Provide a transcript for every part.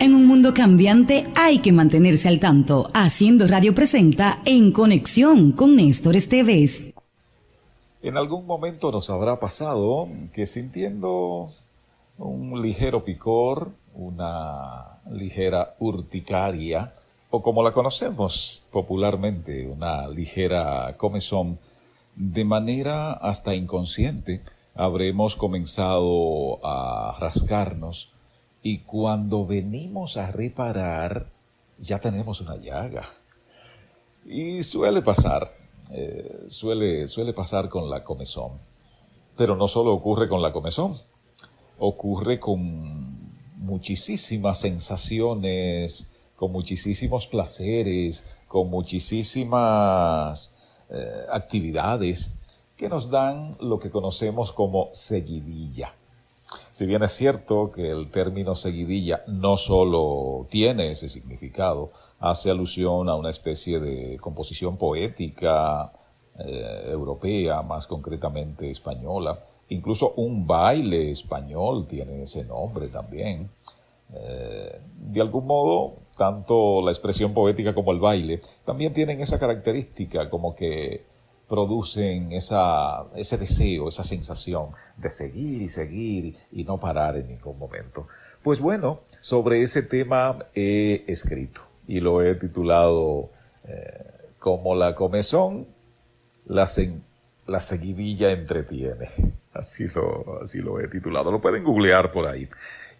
En un mundo cambiante hay que mantenerse al tanto. Haciendo Radio presenta En Conexión con Néstor Esteves. En algún momento nos habrá pasado que sintiendo un ligero picor, una ligera urticaria, o como la conocemos popularmente, una ligera comezón, de manera hasta inconsciente, habremos comenzado a rascarnos y cuando venimos a reparar ya tenemos una llaga. Y suele pasar, eh, suele, suele pasar con la comezón. Pero no solo ocurre con la comezón, ocurre con muchísimas sensaciones, con muchísimos placeres, con muchísimas eh, actividades que nos dan lo que conocemos como seguidilla. Si bien es cierto que el término seguidilla no solo tiene ese significado, hace alusión a una especie de composición poética eh, europea, más concretamente española, incluso un baile español tiene ese nombre también. Eh, de algún modo, tanto la expresión poética como el baile también tienen esa característica como que producen esa, ese deseo, esa sensación de seguir y seguir y no parar en ningún momento. Pues bueno, sobre ese tema he escrito y lo he titulado eh, como la comezón, la, la seguidilla entretiene. Así lo, así lo he titulado. Lo pueden googlear por ahí.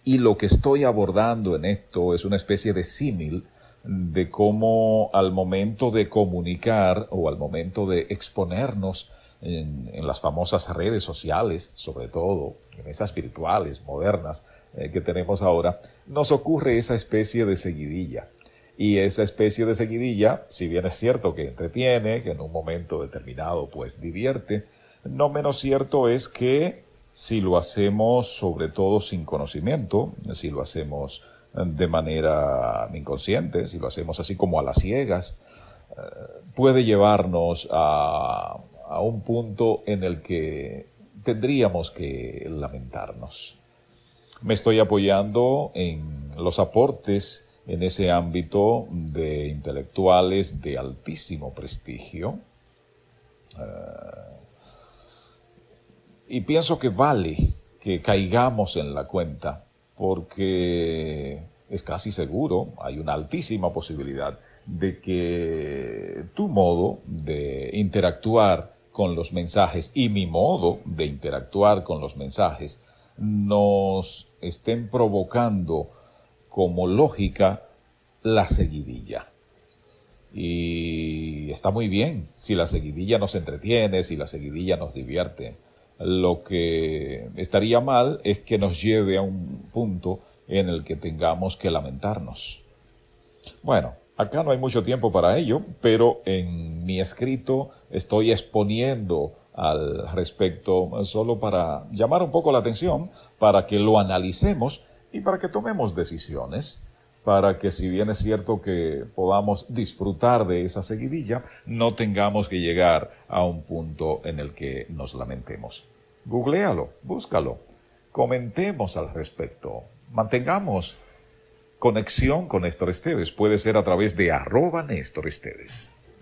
Y lo que estoy abordando en esto es una especie de símil de cómo al momento de comunicar o al momento de exponernos en, las famosas redes sociales, sobre todo en esas virtuales, modernas eh, que tenemos ahora, nos ocurre esa especie de seguidilla. Y esa especie de seguidilla, si bien es cierto que entretiene, que en un momento determinado pues divierte, no menos cierto es que si lo hacemos sobre todo sin conocimiento, si lo hacemos de manera inconsciente, si lo hacemos así como a las ciegas, eh, puede llevarnos a, a un punto en el que tendríamos que lamentarnos. Me estoy apoyando en los aportes en ese ámbito de intelectuales de altísimo prestigio. Eh, y pienso que vale que caigamos en la cuenta porque es casi seguro, hay una altísima posibilidad de que tu modo de interactuar con los mensajes y mi modo de interactuar con los mensajes nos estén provocando como lógica la seguidilla. Y está muy bien si la seguidilla nos entretiene, si la seguidilla nos divierte lo que estaría mal es que nos lleve a un punto en el que tengamos que lamentarnos. Bueno, acá no hay mucho tiempo para ello, pero en mi escrito estoy exponiendo al respecto solo para llamar un poco la atención, para que lo analicemos y para que tomemos decisiones, para que si bien es cierto que podamos disfrutar de esa seguidilla, no tengamos que llegar a un punto en el que nos lamentemos. Googlealo, búscalo, comentemos al respecto, mantengamos conexión con Néstor Esteves. Puede ser a través de arroba Néstor Esteves.